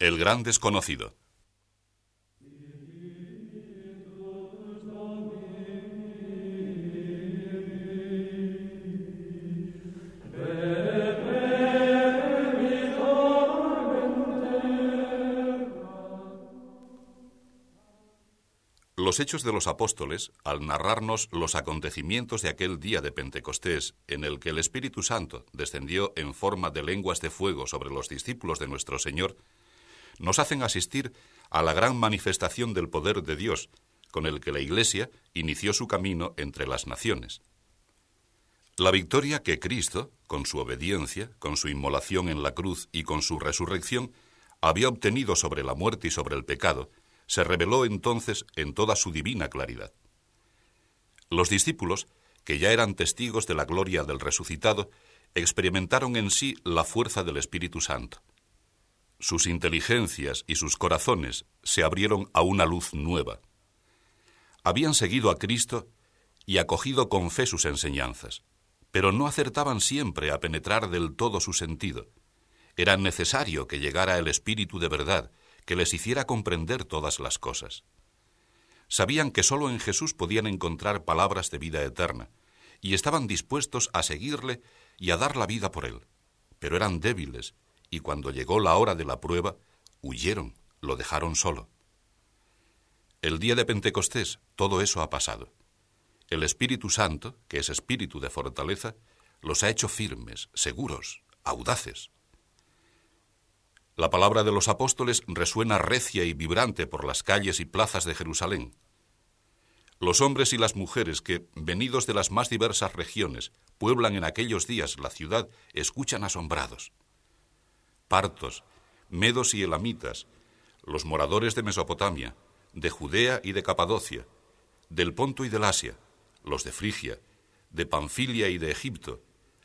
El gran desconocido. Los Hechos de los Apóstoles, al narrarnos los acontecimientos de aquel día de Pentecostés, en el que el Espíritu Santo descendió en forma de lenguas de fuego sobre los discípulos de nuestro Señor, nos hacen asistir a la gran manifestación del poder de Dios, con el que la Iglesia inició su camino entre las naciones. La victoria que Cristo, con su obediencia, con su inmolación en la cruz y con su resurrección, había obtenido sobre la muerte y sobre el pecado, se reveló entonces en toda su divina claridad. Los discípulos, que ya eran testigos de la gloria del resucitado, experimentaron en sí la fuerza del Espíritu Santo. Sus inteligencias y sus corazones se abrieron a una luz nueva. Habían seguido a Cristo y acogido con fe sus enseñanzas, pero no acertaban siempre a penetrar del todo su sentido. Era necesario que llegara el Espíritu de verdad que les hiciera comprender todas las cosas. Sabían que sólo en Jesús podían encontrar palabras de vida eterna, y estaban dispuestos a seguirle y a dar la vida por él. Pero eran débiles, y cuando llegó la hora de la prueba, huyeron, lo dejaron solo. El día de Pentecostés todo eso ha pasado. El Espíritu Santo, que es espíritu de fortaleza, los ha hecho firmes, seguros, audaces. La palabra de los apóstoles resuena recia y vibrante por las calles y plazas de Jerusalén. Los hombres y las mujeres que, venidos de las más diversas regiones, pueblan en aquellos días la ciudad, escuchan asombrados. Partos, medos y elamitas, los moradores de Mesopotamia, de Judea y de Capadocia, del Ponto y del Asia, los de Frigia, de Panfilia y de Egipto,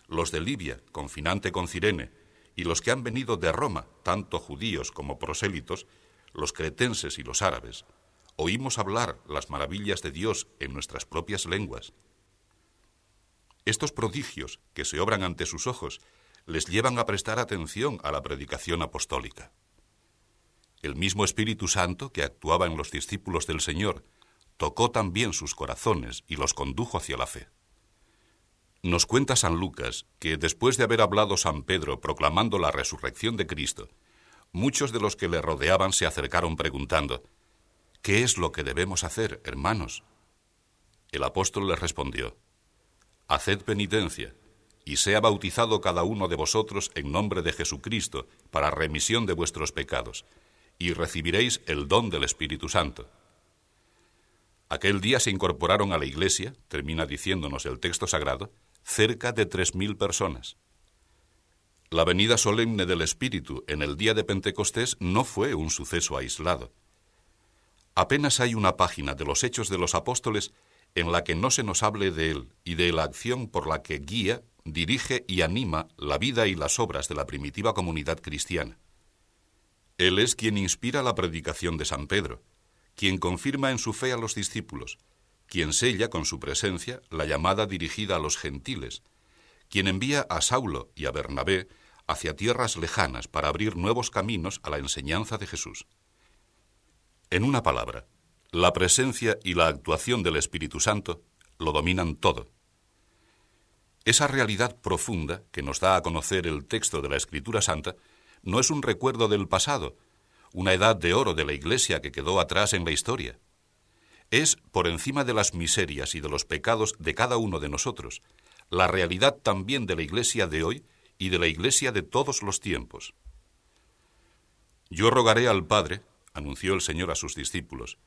los de Libia, confinante con Cirene, y los que han venido de Roma, tanto judíos como prosélitos, los cretenses y los árabes, oímos hablar las maravillas de Dios en nuestras propias lenguas. Estos prodigios que se obran ante sus ojos les llevan a prestar atención a la predicación apostólica. El mismo Espíritu Santo que actuaba en los discípulos del Señor tocó también sus corazones y los condujo hacia la fe. Nos cuenta San Lucas que después de haber hablado San Pedro proclamando la resurrección de Cristo, muchos de los que le rodeaban se acercaron preguntando, ¿Qué es lo que debemos hacer, hermanos? El apóstol les respondió, Haced penitencia, y sea bautizado cada uno de vosotros en nombre de Jesucristo para remisión de vuestros pecados, y recibiréis el don del Espíritu Santo. Aquel día se incorporaron a la iglesia, termina diciéndonos el texto sagrado, cerca de tres mil personas. La venida solemne del Espíritu en el día de Pentecostés no fue un suceso aislado. Apenas hay una página de los Hechos de los Apóstoles en la que no se nos hable de él y de la acción por la que guía, dirige y anima la vida y las obras de la primitiva comunidad cristiana. Él es quien inspira la predicación de San Pedro, quien confirma en su fe a los discípulos, quien sella con su presencia la llamada dirigida a los gentiles, quien envía a Saulo y a Bernabé hacia tierras lejanas para abrir nuevos caminos a la enseñanza de Jesús. En una palabra, la presencia y la actuación del Espíritu Santo lo dominan todo. Esa realidad profunda que nos da a conocer el texto de la Escritura Santa no es un recuerdo del pasado, una edad de oro de la Iglesia que quedó atrás en la historia es, por encima de las miserias y de los pecados de cada uno de nosotros, la realidad también de la Iglesia de hoy y de la Iglesia de todos los tiempos. Yo rogaré al Padre, anunció el Señor a sus discípulos,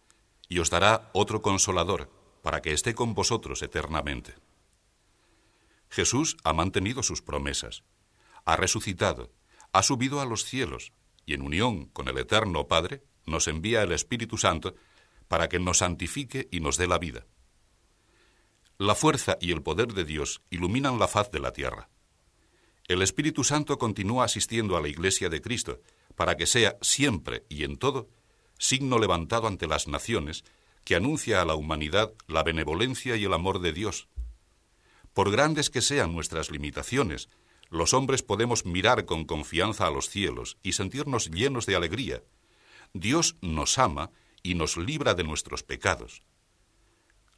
y os dará otro consolador, para que esté con vosotros eternamente. Jesús ha mantenido sus promesas, ha resucitado, ha subido a los cielos, y en unión con el Eterno Padre nos envía el Espíritu Santo para que nos santifique y nos dé la vida. La fuerza y el poder de Dios iluminan la faz de la tierra. El Espíritu Santo continúa asistiendo a la Iglesia de Cristo para que sea siempre y en todo signo levantado ante las naciones que anuncia a la humanidad la benevolencia y el amor de Dios. Por grandes que sean nuestras limitaciones, los hombres podemos mirar con confianza a los cielos y sentirnos llenos de alegría. Dios nos ama y nos libra de nuestros pecados.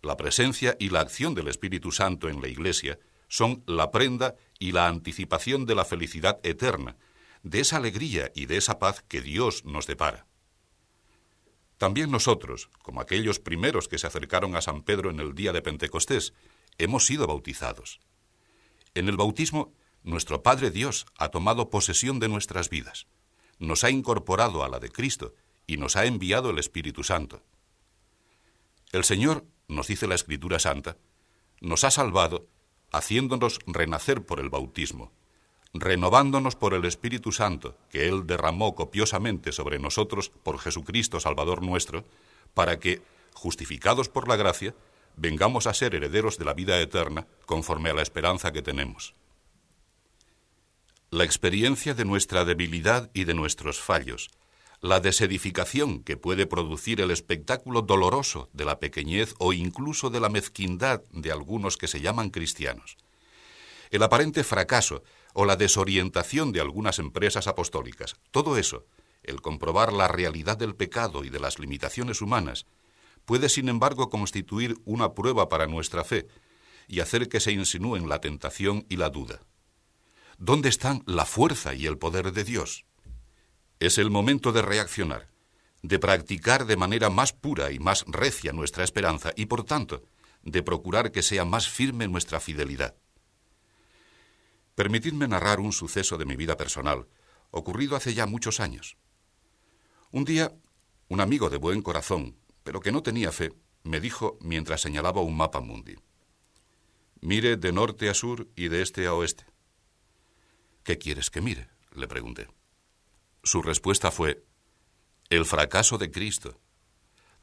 La presencia y la acción del Espíritu Santo en la Iglesia son la prenda y la anticipación de la felicidad eterna, de esa alegría y de esa paz que Dios nos depara. También nosotros, como aquellos primeros que se acercaron a San Pedro en el día de Pentecostés, hemos sido bautizados. En el bautismo, nuestro Padre Dios ha tomado posesión de nuestras vidas, nos ha incorporado a la de Cristo y nos ha enviado el Espíritu Santo. El Señor, nos dice la Escritura Santa, nos ha salvado haciéndonos renacer por el bautismo, renovándonos por el Espíritu Santo que Él derramó copiosamente sobre nosotros por Jesucristo Salvador nuestro, para que, justificados por la gracia, vengamos a ser herederos de la vida eterna conforme a la esperanza que tenemos. La experiencia de nuestra debilidad y de nuestros fallos, la desedificación que puede producir el espectáculo doloroso de la pequeñez o incluso de la mezquindad de algunos que se llaman cristianos, el aparente fracaso o la desorientación de algunas empresas apostólicas, todo eso, el comprobar la realidad del pecado y de las limitaciones humanas, puede sin embargo constituir una prueba para nuestra fe y hacer que se insinúen la tentación y la duda. ¿Dónde están la fuerza y el poder de Dios? Es el momento de reaccionar, de practicar de manera más pura y más recia nuestra esperanza y, por tanto, de procurar que sea más firme nuestra fidelidad. Permitidme narrar un suceso de mi vida personal, ocurrido hace ya muchos años. Un día, un amigo de buen corazón, pero que no tenía fe, me dijo mientras señalaba un mapa mundi. Mire de norte a sur y de este a oeste. ¿Qué quieres que mire? le pregunté. Su respuesta fue, el fracaso de Cristo.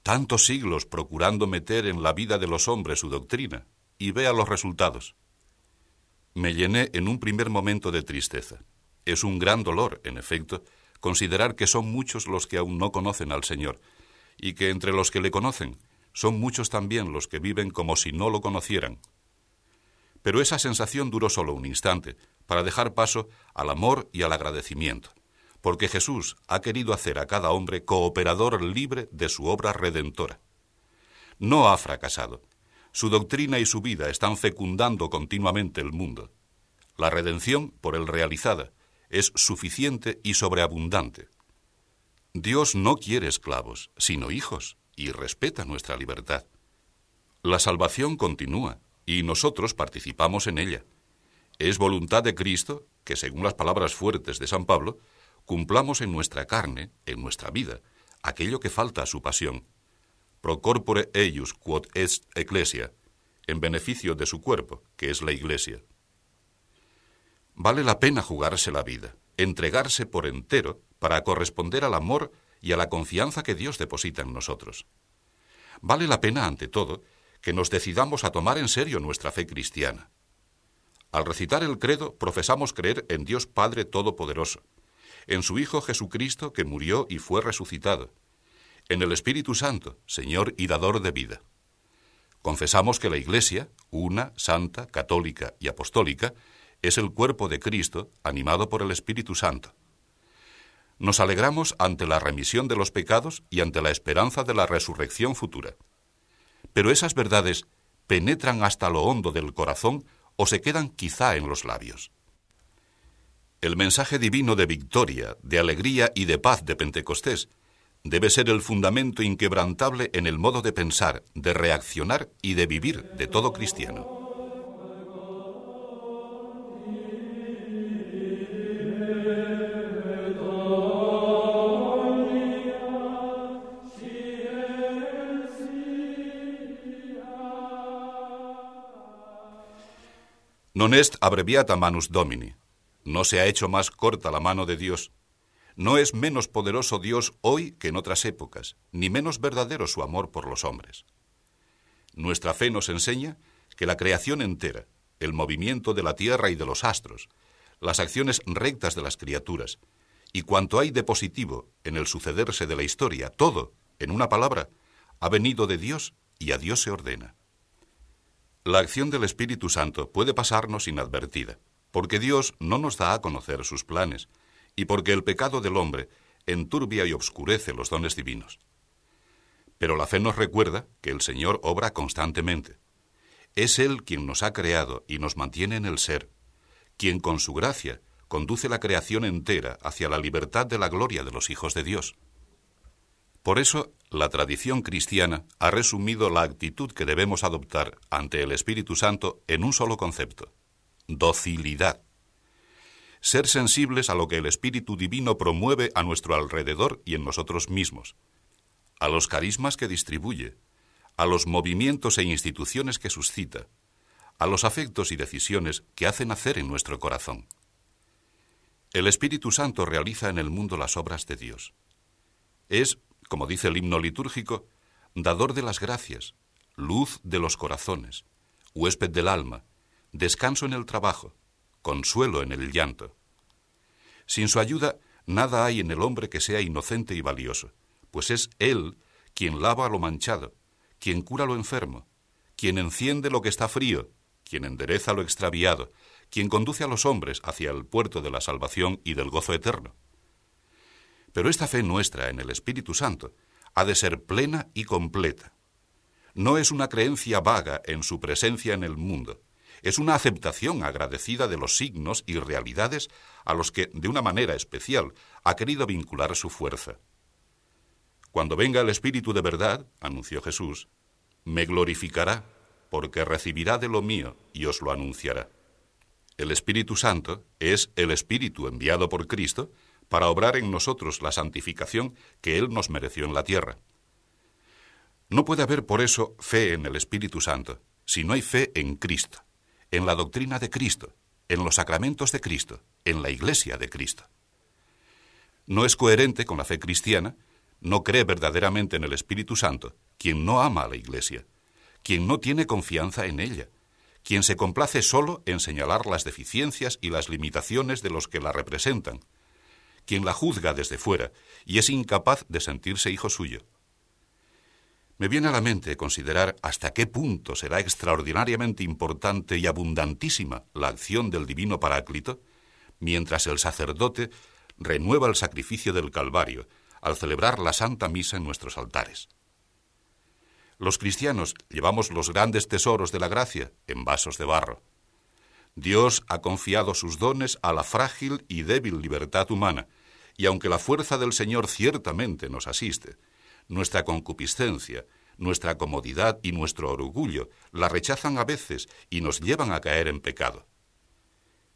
Tantos siglos procurando meter en la vida de los hombres su doctrina, y vea los resultados. Me llené en un primer momento de tristeza. Es un gran dolor, en efecto, considerar que son muchos los que aún no conocen al Señor, y que entre los que le conocen son muchos también los que viven como si no lo conocieran. Pero esa sensación duró solo un instante, para dejar paso al amor y al agradecimiento porque Jesús ha querido hacer a cada hombre cooperador libre de su obra redentora. No ha fracasado. Su doctrina y su vida están fecundando continuamente el mundo. La redención, por él realizada, es suficiente y sobreabundante. Dios no quiere esclavos, sino hijos, y respeta nuestra libertad. La salvación continúa, y nosotros participamos en ella. Es voluntad de Cristo que, según las palabras fuertes de San Pablo, cumplamos en nuestra carne, en nuestra vida, aquello que falta a su pasión. Pro corpore eius quod est ecclesia, en beneficio de su cuerpo, que es la iglesia. Vale la pena jugarse la vida, entregarse por entero para corresponder al amor y a la confianza que Dios deposita en nosotros. Vale la pena, ante todo, que nos decidamos a tomar en serio nuestra fe cristiana. Al recitar el credo profesamos creer en Dios Padre Todopoderoso, en su Hijo Jesucristo que murió y fue resucitado, en el Espíritu Santo, Señor y dador de vida. Confesamos que la Iglesia, una, santa, católica y apostólica, es el cuerpo de Cristo animado por el Espíritu Santo. Nos alegramos ante la remisión de los pecados y ante la esperanza de la resurrección futura. Pero esas verdades penetran hasta lo hondo del corazón o se quedan quizá en los labios. El mensaje divino de victoria, de alegría y de paz de Pentecostés debe ser el fundamento inquebrantable en el modo de pensar, de reaccionar y de vivir de todo cristiano. Non est abreviata manus domini. No se ha hecho más corta la mano de Dios. No es menos poderoso Dios hoy que en otras épocas, ni menos verdadero su amor por los hombres. Nuestra fe nos enseña que la creación entera, el movimiento de la tierra y de los astros, las acciones rectas de las criaturas, y cuanto hay de positivo en el sucederse de la historia, todo, en una palabra, ha venido de Dios y a Dios se ordena. La acción del Espíritu Santo puede pasarnos inadvertida porque Dios no nos da a conocer sus planes, y porque el pecado del hombre enturbia y obscurece los dones divinos. Pero la fe nos recuerda que el Señor obra constantemente. Es Él quien nos ha creado y nos mantiene en el ser, quien con su gracia conduce la creación entera hacia la libertad de la gloria de los hijos de Dios. Por eso, la tradición cristiana ha resumido la actitud que debemos adoptar ante el Espíritu Santo en un solo concepto, docilidad. Ser sensibles a lo que el Espíritu Divino promueve a nuestro alrededor y en nosotros mismos, a los carismas que distribuye, a los movimientos e instituciones que suscita, a los afectos y decisiones que hacen hacer en nuestro corazón. El Espíritu Santo realiza en el mundo las obras de Dios. Es, como dice el himno litúrgico, dador de las gracias, luz de los corazones, huésped del alma, descanso en el trabajo, consuelo en el llanto. Sin su ayuda, nada hay en el hombre que sea inocente y valioso, pues es Él quien lava lo manchado, quien cura lo enfermo, quien enciende lo que está frío, quien endereza lo extraviado, quien conduce a los hombres hacia el puerto de la salvación y del gozo eterno. Pero esta fe nuestra en el Espíritu Santo ha de ser plena y completa. No es una creencia vaga en su presencia en el mundo, es una aceptación agradecida de los signos y realidades a los que, de una manera especial, ha querido vincular su fuerza. Cuando venga el Espíritu de verdad, anunció Jesús, me glorificará, porque recibirá de lo mío y os lo anunciará. El Espíritu Santo es el Espíritu enviado por Cristo para obrar en nosotros la santificación que Él nos mereció en la tierra. No puede haber por eso fe en el Espíritu Santo si no hay fe en Cristo, en la doctrina de Cristo, en los sacramentos de Cristo, en la Iglesia de Cristo. No es coherente con la fe cristiana, no cree verdaderamente en el Espíritu Santo, quien no ama a la Iglesia, quien no tiene confianza en ella, quien se complace solo en señalar las deficiencias y las limitaciones de los que la representan, quien la juzga desde fuera y es incapaz de sentirse hijo suyo. Me viene a la mente considerar hasta qué punto será extraordinariamente importante y abundantísima la acción del divino Paráclito, mientras el sacerdote renueva el sacrificio del Calvario al celebrar la Santa Misa en nuestros altares. Los cristianos llevamos los grandes tesoros de la gracia en vasos de barro. Dios ha confiado sus dones a la frágil y débil libertad humana, y aunque la fuerza del Señor ciertamente nos asiste, nuestra concupiscencia, nuestra comodidad y nuestro orgullo la rechazan a veces y nos llevan a caer en pecado.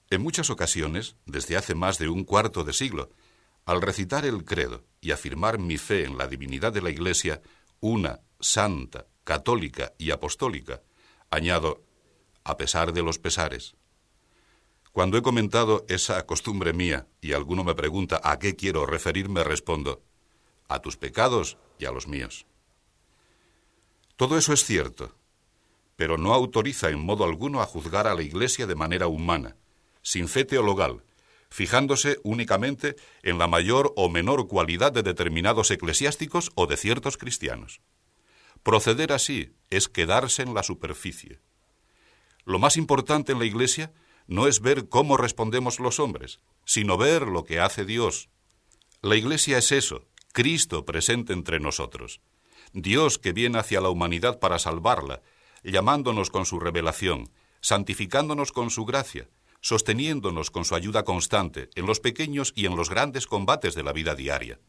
En muchas ocasiones, desde hace más de un cuarto de siglo, al recitar el credo y afirmar mi fe en la divinidad de la Iglesia, una santa, católica y apostólica, añado, a pesar de los pesares. Cuando he comentado esa costumbre mía y alguno me pregunta a qué quiero referirme, respondo, a tus pecados y a los míos. Todo eso es cierto, pero no autoriza en modo alguno a juzgar a la Iglesia de manera humana, sin fe teologal, fijándose únicamente en la mayor o menor cualidad de determinados eclesiásticos o de ciertos cristianos. Proceder así es quedarse en la superficie. Lo más importante en la Iglesia no es ver cómo respondemos los hombres, sino ver lo que hace Dios. La Iglesia es eso, Cristo presente entre nosotros, Dios que viene hacia la humanidad para salvarla, llamándonos con su revelación, santificándonos con su gracia, sosteniéndonos con su ayuda constante en los pequeños y en los grandes combates de la vida diaria.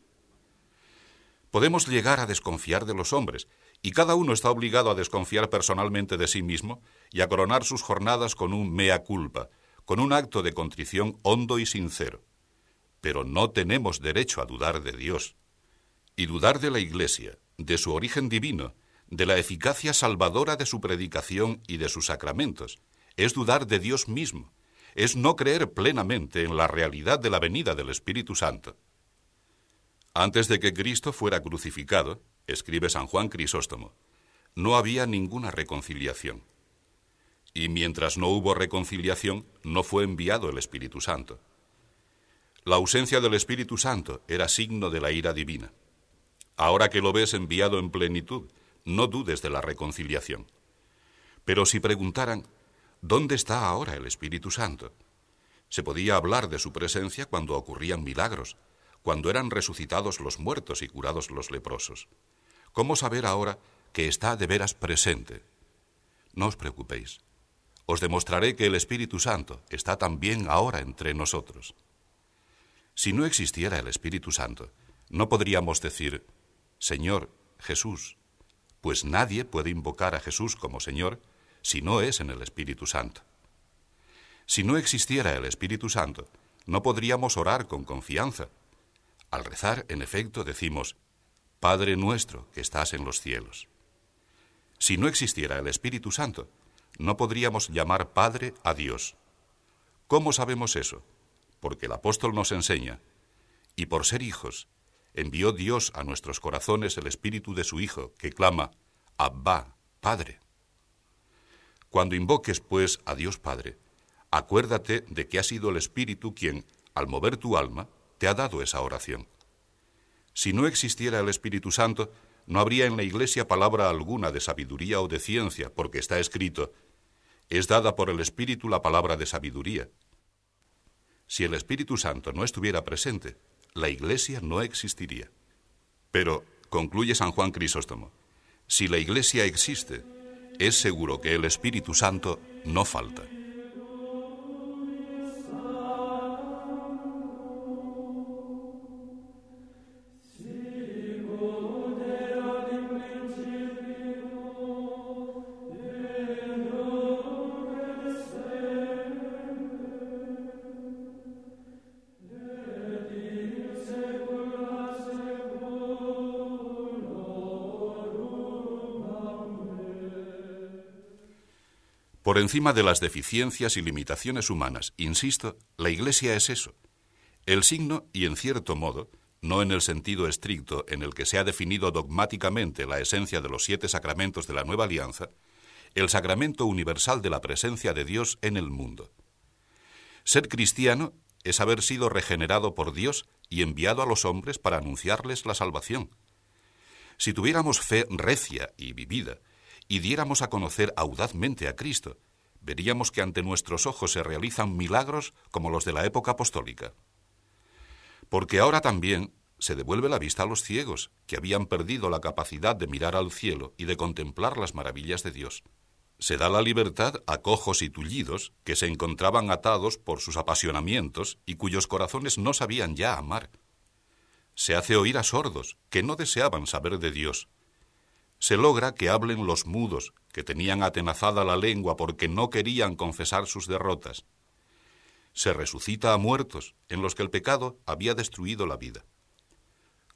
Podemos llegar a desconfiar de los hombres, y cada uno está obligado a desconfiar personalmente de sí mismo y a coronar sus jornadas con un mea culpa, con un acto de contrición hondo y sincero. Pero no tenemos derecho a dudar de Dios. Y dudar de la Iglesia, de su origen divino, de la eficacia salvadora de su predicación y de sus sacramentos, es dudar de Dios mismo, es no creer plenamente en la realidad de la venida del Espíritu Santo. Antes de que Cristo fuera crucificado, escribe San Juan Crisóstomo, no había ninguna reconciliación. Y mientras no hubo reconciliación, no fue enviado el Espíritu Santo. La ausencia del Espíritu Santo era signo de la ira divina. Ahora que lo ves enviado en plenitud, no dudes de la reconciliación. Pero si preguntaran, ¿dónde está ahora el Espíritu Santo? Se podía hablar de su presencia cuando ocurrían milagros, cuando eran resucitados los muertos y curados los leprosos. ¿Cómo saber ahora que está de veras presente? No os preocupéis. Os demostraré que el Espíritu Santo está también ahora entre nosotros. Si no existiera el Espíritu Santo, no podríamos decir, Señor Jesús, pues nadie puede invocar a Jesús como Señor si no es en el Espíritu Santo. Si no existiera el Espíritu Santo, no podríamos orar con confianza. Al rezar, en efecto, decimos, Padre nuestro que estás en los cielos. Si no existiera el Espíritu Santo, no podríamos llamar Padre a Dios. ¿Cómo sabemos eso? Porque el apóstol nos enseña, y por ser hijos, envió Dios a nuestros corazones el Espíritu de su Hijo, que clama, Abba, Padre. Cuando invoques, pues, a Dios Padre, acuérdate de que ha sido el Espíritu quien, al mover tu alma, te ha dado esa oración. Si no existiera el Espíritu Santo, no habría en la Iglesia palabra alguna de sabiduría o de ciencia, porque está escrito, es dada por el Espíritu la palabra de sabiduría. Si el Espíritu Santo no estuviera presente, la Iglesia no existiría. Pero, concluye San Juan Crisóstomo, si la Iglesia existe, es seguro que el Espíritu Santo no falta. Por encima de las deficiencias y limitaciones humanas, insisto, la Iglesia es eso. El signo, y en cierto modo, no en el sentido estricto en el que se ha definido dogmáticamente la esencia de los siete sacramentos de la nueva alianza, el sacramento universal de la presencia de Dios en el mundo. Ser cristiano es haber sido regenerado por Dios y enviado a los hombres para anunciarles la salvación. Si tuviéramos fe recia y vivida, y diéramos a conocer audazmente a Cristo, veríamos que ante nuestros ojos se realizan milagros como los de la época apostólica. Porque ahora también se devuelve la vista a los ciegos, que habían perdido la capacidad de mirar al cielo y de contemplar las maravillas de Dios. Se da la libertad a cojos y tullidos que se encontraban atados por sus apasionamientos y cuyos corazones no sabían ya amar. Se hace oír a sordos que no deseaban saber de Dios, se logra que hablen los mudos, que tenían atenazada la lengua porque no querían confesar sus derrotas. Se resucita a muertos en los que el pecado había destruido la vida.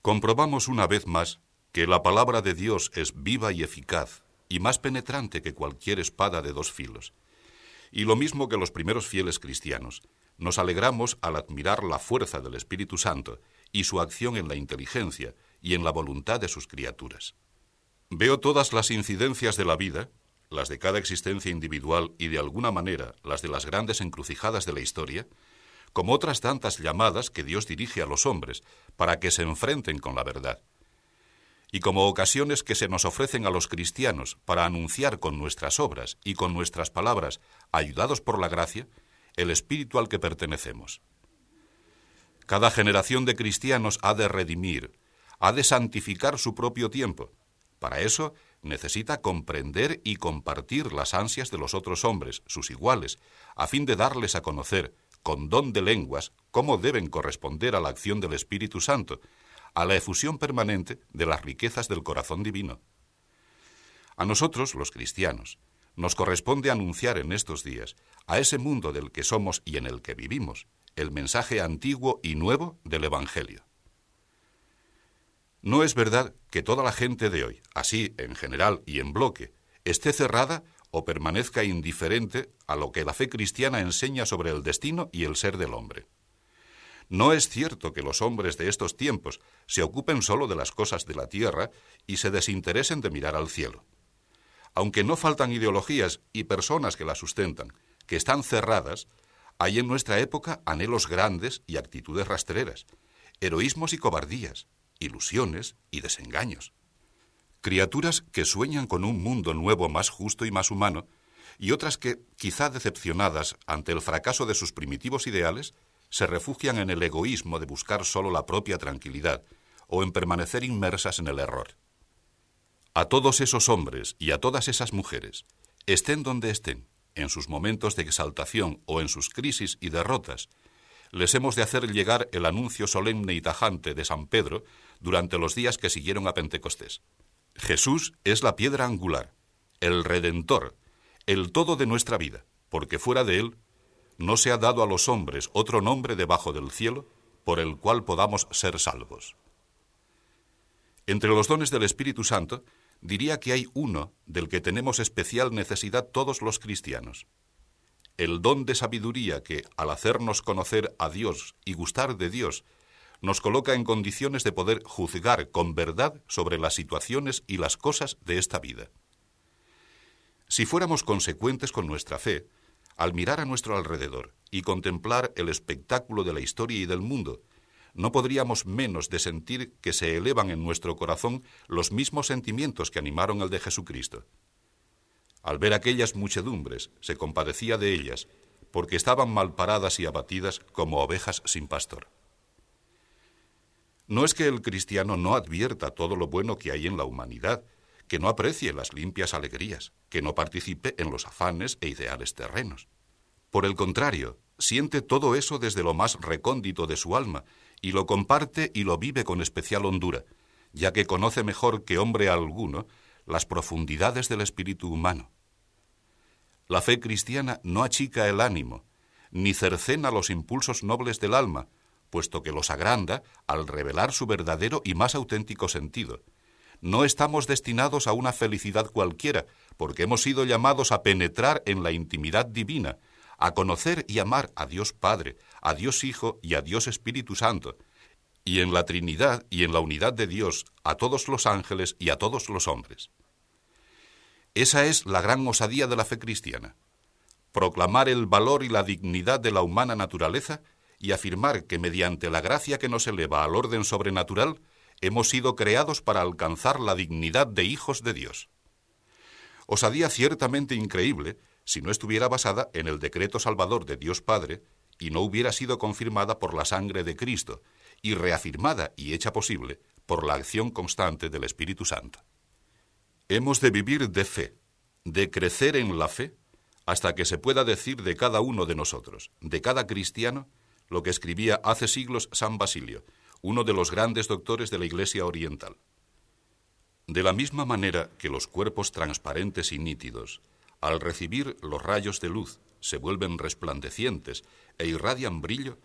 Comprobamos una vez más que la palabra de Dios es viva y eficaz y más penetrante que cualquier espada de dos filos. Y lo mismo que los primeros fieles cristianos, nos alegramos al admirar la fuerza del Espíritu Santo y su acción en la inteligencia y en la voluntad de sus criaturas. Veo todas las incidencias de la vida, las de cada existencia individual y de alguna manera las de las grandes encrucijadas de la historia, como otras tantas llamadas que Dios dirige a los hombres para que se enfrenten con la verdad, y como ocasiones que se nos ofrecen a los cristianos para anunciar con nuestras obras y con nuestras palabras, ayudados por la gracia, el espíritu al que pertenecemos. Cada generación de cristianos ha de redimir, ha de santificar su propio tiempo, para eso necesita comprender y compartir las ansias de los otros hombres, sus iguales, a fin de darles a conocer, con don de lenguas, cómo deben corresponder a la acción del Espíritu Santo, a la efusión permanente de las riquezas del corazón divino. A nosotros, los cristianos, nos corresponde anunciar en estos días, a ese mundo del que somos y en el que vivimos, el mensaje antiguo y nuevo del Evangelio. No es verdad que toda la gente de hoy, así en general y en bloque, esté cerrada o permanezca indiferente a lo que la fe cristiana enseña sobre el destino y el ser del hombre. No es cierto que los hombres de estos tiempos se ocupen solo de las cosas de la tierra y se desinteresen de mirar al cielo. Aunque no faltan ideologías y personas que las sustentan, que están cerradas, hay en nuestra época anhelos grandes y actitudes rastreras, heroísmos y cobardías, ilusiones y desengaños. Criaturas que sueñan con un mundo nuevo más justo y más humano y otras que, quizá decepcionadas ante el fracaso de sus primitivos ideales, se refugian en el egoísmo de buscar solo la propia tranquilidad o en permanecer inmersas en el error. A todos esos hombres y a todas esas mujeres, estén donde estén, en sus momentos de exaltación o en sus crisis y derrotas, les hemos de hacer llegar el anuncio solemne y tajante de San Pedro durante los días que siguieron a Pentecostés. Jesús es la piedra angular, el redentor, el todo de nuestra vida, porque fuera de él no se ha dado a los hombres otro nombre debajo del cielo por el cual podamos ser salvos. Entre los dones del Espíritu Santo, diría que hay uno del que tenemos especial necesidad todos los cristianos. El don de sabiduría que, al hacernos conocer a Dios y gustar de Dios, nos coloca en condiciones de poder juzgar con verdad sobre las situaciones y las cosas de esta vida. Si fuéramos consecuentes con nuestra fe, al mirar a nuestro alrededor y contemplar el espectáculo de la historia y del mundo, no podríamos menos de sentir que se elevan en nuestro corazón los mismos sentimientos que animaron el de Jesucristo. Al ver aquellas muchedumbres, se compadecía de ellas, porque estaban malparadas y abatidas como ovejas sin pastor. No es que el cristiano no advierta todo lo bueno que hay en la humanidad, que no aprecie las limpias alegrías, que no participe en los afanes e ideales terrenos. Por el contrario, siente todo eso desde lo más recóndito de su alma y lo comparte y lo vive con especial hondura, ya que conoce mejor que hombre alguno las profundidades del espíritu humano. La fe cristiana no achica el ánimo, ni cercena los impulsos nobles del alma, puesto que los agranda al revelar su verdadero y más auténtico sentido, no estamos destinados a una felicidad cualquiera, porque hemos sido llamados a penetrar en la intimidad divina, a conocer y amar a Dios Padre, a Dios Hijo y a Dios Espíritu Santo, y en la Trinidad y en la unidad de Dios a todos los ángeles y a todos los hombres. Esa es la gran osadía de la fe cristiana, proclamar el valor y la dignidad de la humana naturaleza y afirmar que mediante la gracia que nos eleva al orden sobrenatural, hemos sido creados para alcanzar la dignidad de hijos de Dios. Osadía ciertamente increíble si no estuviera basada en el decreto salvador de Dios Padre y no hubiera sido confirmada por la sangre de Cristo y reafirmada y hecha posible por la acción constante del Espíritu Santo. Hemos de vivir de fe, de crecer en la fe, hasta que se pueda decir de cada uno de nosotros, de cada cristiano, lo que escribía hace siglos San Basilio, uno de los grandes doctores de la Iglesia Oriental. De la misma manera que los cuerpos transparentes y nítidos, al recibir los rayos de luz, se vuelven resplandecientes e irradian brillo,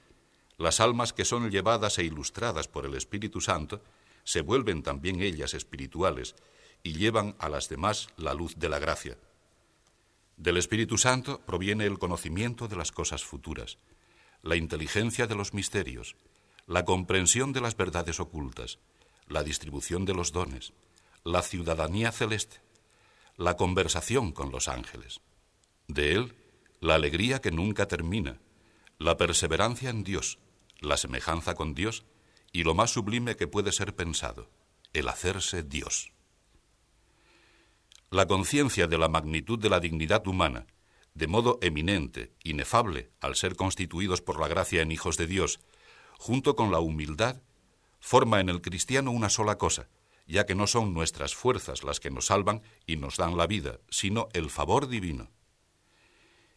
las almas que son llevadas e ilustradas por el Espíritu Santo se vuelven también ellas espirituales y llevan a las demás la luz de la gracia. Del Espíritu Santo proviene el conocimiento de las cosas futuras, la inteligencia de los misterios, la comprensión de las verdades ocultas, la distribución de los dones, la ciudadanía celeste, la conversación con los ángeles. De él, la alegría que nunca termina, la perseverancia en Dios, la semejanza con Dios y lo más sublime que puede ser pensado, el hacerse Dios. La conciencia de la magnitud de la dignidad humana, de modo eminente, inefable, al ser constituidos por la gracia en hijos de Dios, junto con la humildad, forma en el cristiano una sola cosa, ya que no son nuestras fuerzas las que nos salvan y nos dan la vida, sino el favor divino.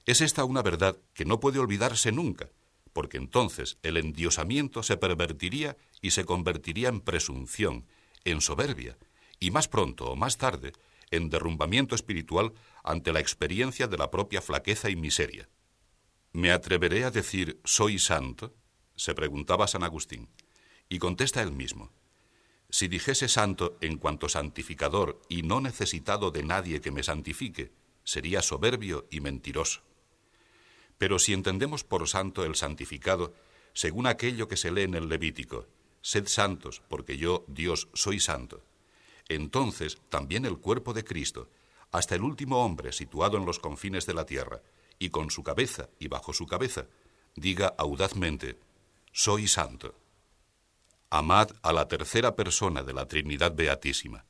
Es esta una verdad que no puede olvidarse nunca, porque entonces el endiosamiento se pervertiría y se convertiría en presunción, en soberbia, y más pronto o más tarde en derrumbamiento espiritual ante la experiencia de la propia flaqueza y miseria. ¿Me atreveré a decir soy santo? se preguntaba San Agustín, y contesta él mismo, si dijese santo en cuanto santificador y no necesitado de nadie que me santifique, sería soberbio y mentiroso. Pero si entendemos por santo el santificado, según aquello que se lee en el Levítico, sed santos, porque yo, Dios, soy santo, entonces también el cuerpo de Cristo, hasta el último hombre situado en los confines de la tierra, y con su cabeza y bajo su cabeza, diga audazmente, soy santo. Amad a la tercera persona de la Trinidad Beatísima.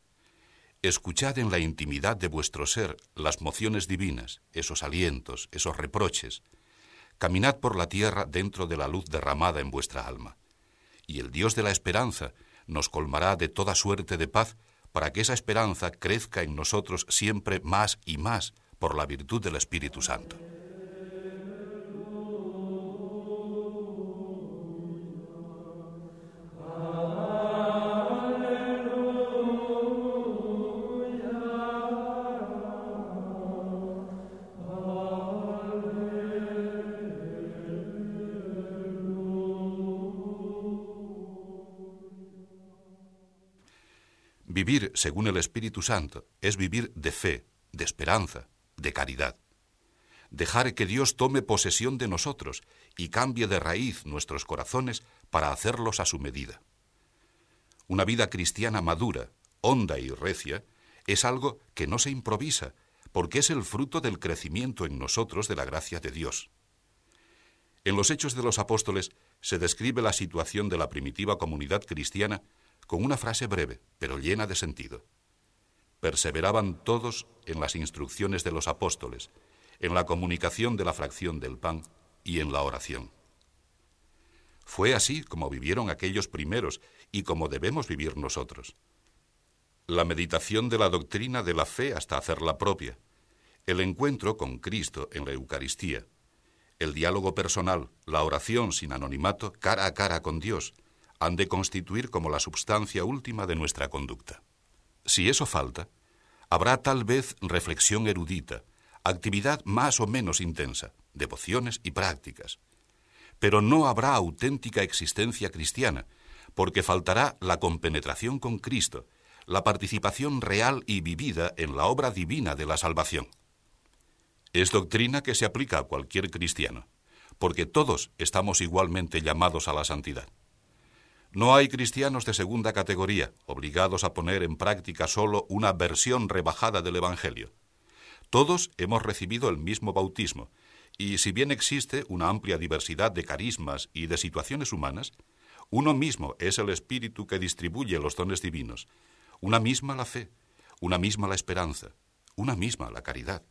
Escuchad en la intimidad de vuestro ser las mociones divinas, esos alientos, esos reproches. Caminad por la tierra dentro de la luz derramada en vuestra alma. Y el Dios de la esperanza nos colmará de toda suerte de paz para que esa esperanza crezca en nosotros siempre más y más por la virtud del Espíritu Santo. Según el Espíritu Santo es vivir de fe, de esperanza, de caridad. Dejar que Dios tome posesión de nosotros y cambie de raíz nuestros corazones para hacerlos a su medida. Una vida cristiana madura, honda y recia es algo que no se improvisa, porque es el fruto del crecimiento en nosotros de la gracia de Dios. En los Hechos de los Apóstoles se describe la situación de la primitiva comunidad cristiana con una frase breve, pero llena de sentido. Perseveraban todos en las instrucciones de los apóstoles, en la comunicación de la fracción del pan y en la oración. Fue así como vivieron aquellos primeros y como debemos vivir nosotros. La meditación de la doctrina de la fe hasta hacerla propia, el encuentro con Cristo en la Eucaristía, el diálogo personal, la oración sin anonimato, cara a cara con Dios, han de constituir como la substancia última de nuestra conducta. Si eso falta, habrá tal vez reflexión erudita, actividad más o menos intensa, devociones y prácticas. Pero no habrá auténtica existencia cristiana, porque faltará la compenetración con Cristo, la participación real y vivida en la obra divina de la salvación. Es doctrina que se aplica a cualquier cristiano, porque todos estamos igualmente llamados a la santidad. No hay cristianos de segunda categoría, obligados a poner en práctica solo una versión rebajada del Evangelio. Todos hemos recibido el mismo bautismo, y si bien existe una amplia diversidad de carismas y de situaciones humanas, uno mismo es el Espíritu que distribuye los dones divinos, una misma la fe, una misma la esperanza, una misma la caridad.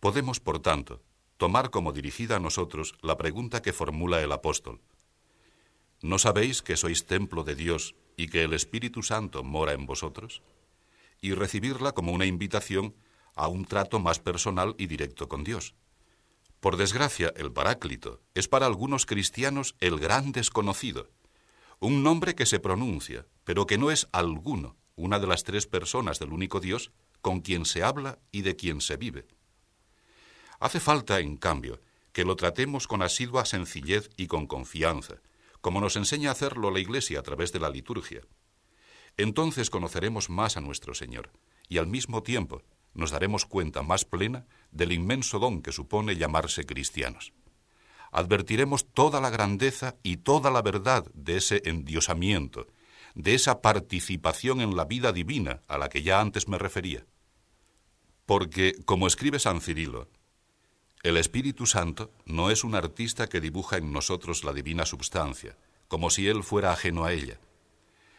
Podemos, por tanto, tomar como dirigida a nosotros la pregunta que formula el apóstol. ¿No sabéis que sois templo de Dios y que el Espíritu Santo mora en vosotros? Y recibirla como una invitación a un trato más personal y directo con Dios. Por desgracia, el Paráclito es para algunos cristianos el gran desconocido, un nombre que se pronuncia, pero que no es alguno, una de las tres personas del único Dios con quien se habla y de quien se vive. Hace falta, en cambio, que lo tratemos con asidua sencillez y con confianza, como nos enseña a hacerlo la Iglesia a través de la liturgia. Entonces conoceremos más a nuestro Señor y al mismo tiempo nos daremos cuenta más plena del inmenso don que supone llamarse cristianos. Advertiremos toda la grandeza y toda la verdad de ese endiosamiento, de esa participación en la vida divina a la que ya antes me refería. Porque, como escribe San Cirilo, el Espíritu Santo no es un artista que dibuja en nosotros la divina substancia, como si Él fuera ajeno a ella.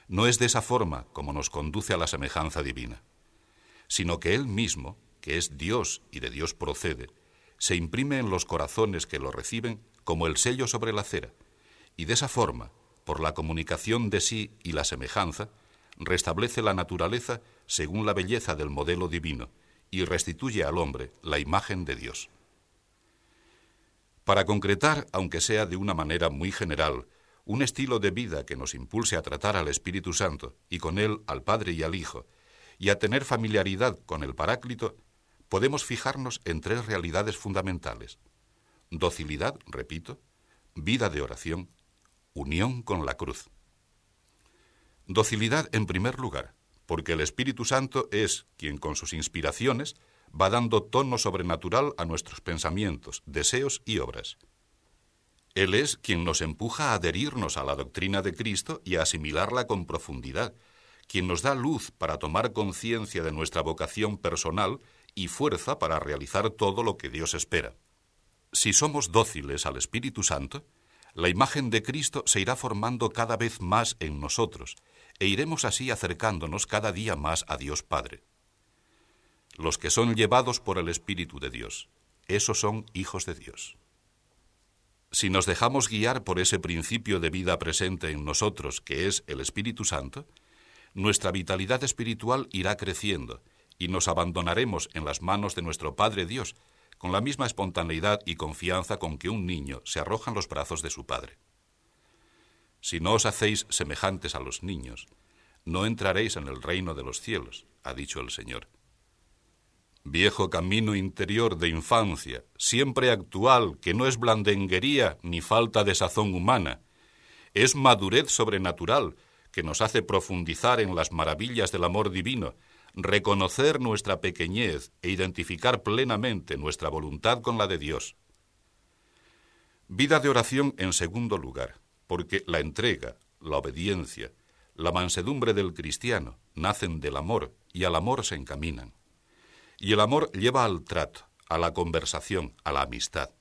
No es de esa forma como nos conduce a la semejanza divina, sino que Él mismo, que es Dios y de Dios procede, se imprime en los corazones que lo reciben como el sello sobre la cera, y de esa forma, por la comunicación de sí y la semejanza, restablece la naturaleza según la belleza del modelo divino y restituye al hombre la imagen de Dios. Para concretar, aunque sea de una manera muy general, un estilo de vida que nos impulse a tratar al Espíritu Santo y con él al Padre y al Hijo, y a tener familiaridad con el Paráclito, podemos fijarnos en tres realidades fundamentales. Docilidad, repito, vida de oración, unión con la cruz. Docilidad en primer lugar, porque el Espíritu Santo es quien con sus inspiraciones va dando tono sobrenatural a nuestros pensamientos, deseos y obras. Él es quien nos empuja a adherirnos a la doctrina de Cristo y a asimilarla con profundidad, quien nos da luz para tomar conciencia de nuestra vocación personal y fuerza para realizar todo lo que Dios espera. Si somos dóciles al Espíritu Santo, la imagen de Cristo se irá formando cada vez más en nosotros, e iremos así acercándonos cada día más a Dios Padre. Los que son llevados por el Espíritu de Dios, esos son hijos de Dios. Si nos dejamos guiar por ese principio de vida presente en nosotros, que es el Espíritu Santo, nuestra vitalidad espiritual irá creciendo y nos abandonaremos en las manos de nuestro Padre Dios, con la misma espontaneidad y confianza con que un niño se arroja en los brazos de su Padre. Si no os hacéis semejantes a los niños, no entraréis en el reino de los cielos, ha dicho el Señor. Viejo camino interior de infancia, siempre actual, que no es blandenguería ni falta de sazón humana, es madurez sobrenatural, que nos hace profundizar en las maravillas del amor divino, reconocer nuestra pequeñez e identificar plenamente nuestra voluntad con la de Dios. Vida de oración en segundo lugar, porque la entrega, la obediencia, la mansedumbre del cristiano nacen del amor y al amor se encaminan. Y el amor lleva al trato, a la conversación, a la amistad.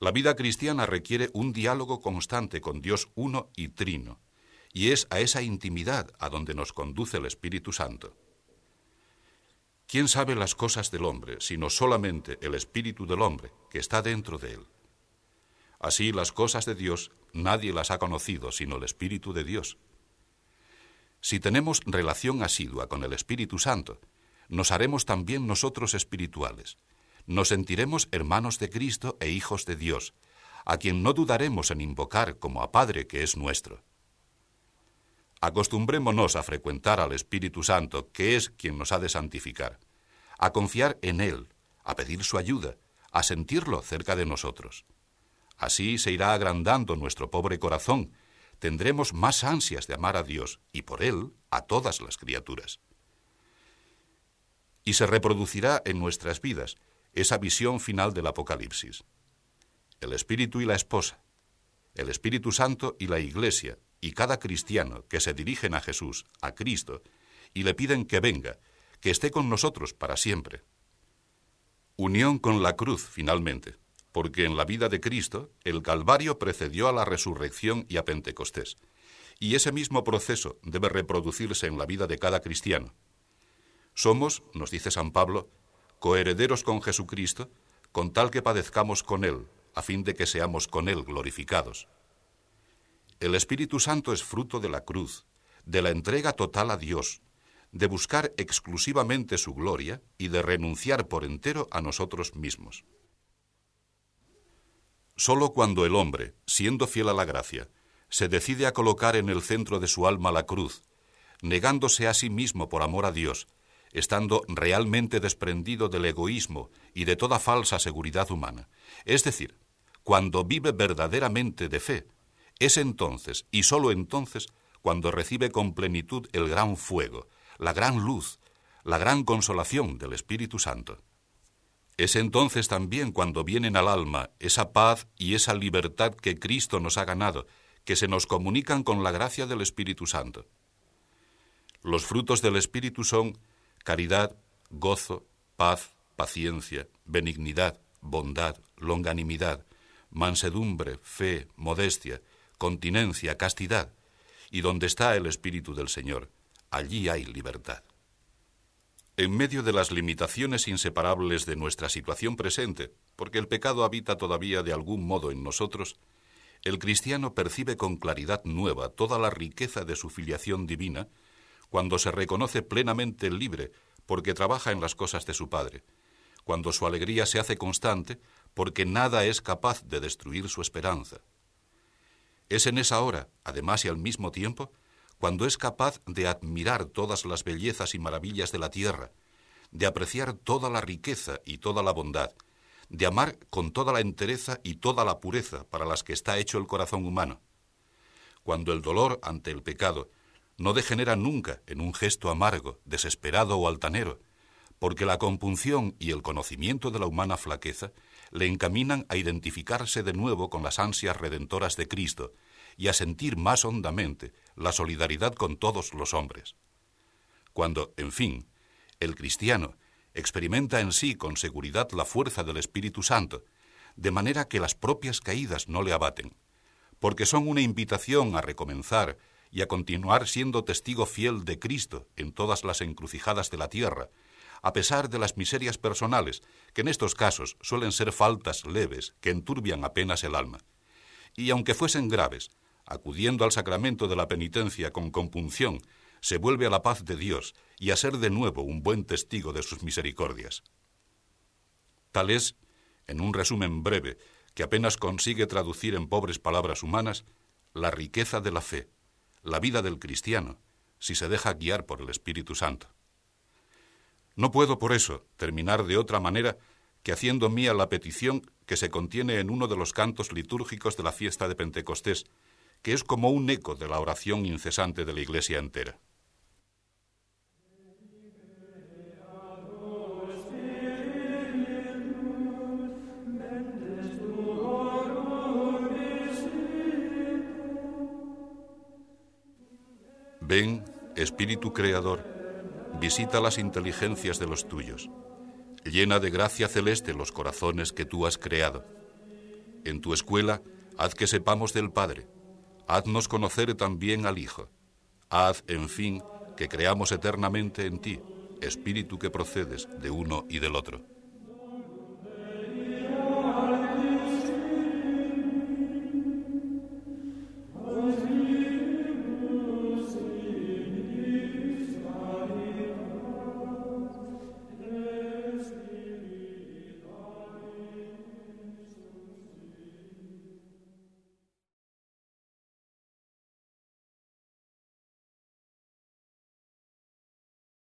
La vida cristiana requiere un diálogo constante con Dios uno y trino, y es a esa intimidad a donde nos conduce el Espíritu Santo. ¿Quién sabe las cosas del hombre, sino solamente el Espíritu del hombre que está dentro de él? Así las cosas de Dios nadie las ha conocido sino el Espíritu de Dios. Si tenemos relación asidua con el Espíritu Santo, nos haremos también nosotros espirituales. Nos sentiremos hermanos de Cristo e hijos de Dios, a quien no dudaremos en invocar como a Padre que es nuestro. Acostumbrémonos a frecuentar al Espíritu Santo, que es quien nos ha de santificar, a confiar en Él, a pedir su ayuda, a sentirlo cerca de nosotros. Así se irá agrandando nuestro pobre corazón, tendremos más ansias de amar a Dios y por Él a todas las criaturas. Y se reproducirá en nuestras vidas esa visión final del Apocalipsis. El Espíritu y la esposa, el Espíritu Santo y la Iglesia, y cada cristiano que se dirigen a Jesús, a Cristo, y le piden que venga, que esté con nosotros para siempre. Unión con la cruz, finalmente, porque en la vida de Cristo el Calvario precedió a la resurrección y a Pentecostés, y ese mismo proceso debe reproducirse en la vida de cada cristiano. Somos, nos dice San Pablo, coherederos con Jesucristo, con tal que padezcamos con Él, a fin de que seamos con Él glorificados. El Espíritu Santo es fruto de la cruz, de la entrega total a Dios, de buscar exclusivamente su gloria y de renunciar por entero a nosotros mismos. Solo cuando el hombre, siendo fiel a la gracia, se decide a colocar en el centro de su alma la cruz, negándose a sí mismo por amor a Dios, estando realmente desprendido del egoísmo y de toda falsa seguridad humana, es decir, cuando vive verdaderamente de fe, es entonces, y sólo entonces, cuando recibe con plenitud el gran fuego, la gran luz, la gran consolación del Espíritu Santo. Es entonces también cuando vienen al alma esa paz y esa libertad que Cristo nos ha ganado, que se nos comunican con la gracia del Espíritu Santo. Los frutos del Espíritu son caridad, gozo, paz, paciencia, benignidad, bondad, longanimidad, mansedumbre, fe, modestia, continencia, castidad, y donde está el Espíritu del Señor, allí hay libertad. En medio de las limitaciones inseparables de nuestra situación presente, porque el pecado habita todavía de algún modo en nosotros, el cristiano percibe con claridad nueva toda la riqueza de su filiación divina cuando se reconoce plenamente libre porque trabaja en las cosas de su Padre, cuando su alegría se hace constante porque nada es capaz de destruir su esperanza, es en esa hora, además y al mismo tiempo, cuando es capaz de admirar todas las bellezas y maravillas de la tierra, de apreciar toda la riqueza y toda la bondad, de amar con toda la entereza y toda la pureza para las que está hecho el corazón humano. Cuando el dolor ante el pecado no degenera nunca en un gesto amargo, desesperado o altanero, porque la compunción y el conocimiento de la humana flaqueza le encaminan a identificarse de nuevo con las ansias redentoras de Cristo y a sentir más hondamente la solidaridad con todos los hombres. Cuando, en fin, el cristiano experimenta en sí con seguridad la fuerza del Espíritu Santo, de manera que las propias caídas no le abaten, porque son una invitación a recomenzar y a continuar siendo testigo fiel de Cristo en todas las encrucijadas de la tierra, a pesar de las miserias personales, que en estos casos suelen ser faltas leves que enturbian apenas el alma. Y aunque fuesen graves, acudiendo al sacramento de la penitencia con compunción, se vuelve a la paz de Dios y a ser de nuevo un buen testigo de sus misericordias. Tal es, en un resumen breve, que apenas consigue traducir en pobres palabras humanas, la riqueza de la fe, la vida del cristiano, si se deja guiar por el Espíritu Santo. No puedo, por eso, terminar de otra manera que haciendo mía la petición que se contiene en uno de los cantos litúrgicos de la fiesta de Pentecostés, que es como un eco de la oración incesante de la Iglesia entera. Ven, Espíritu Creador, visita las inteligencias de los tuyos, llena de gracia celeste los corazones que tú has creado. En tu escuela, haz que sepamos del Padre, haznos conocer también al Hijo, haz, en fin, que creamos eternamente en ti, Espíritu que procedes de uno y del otro.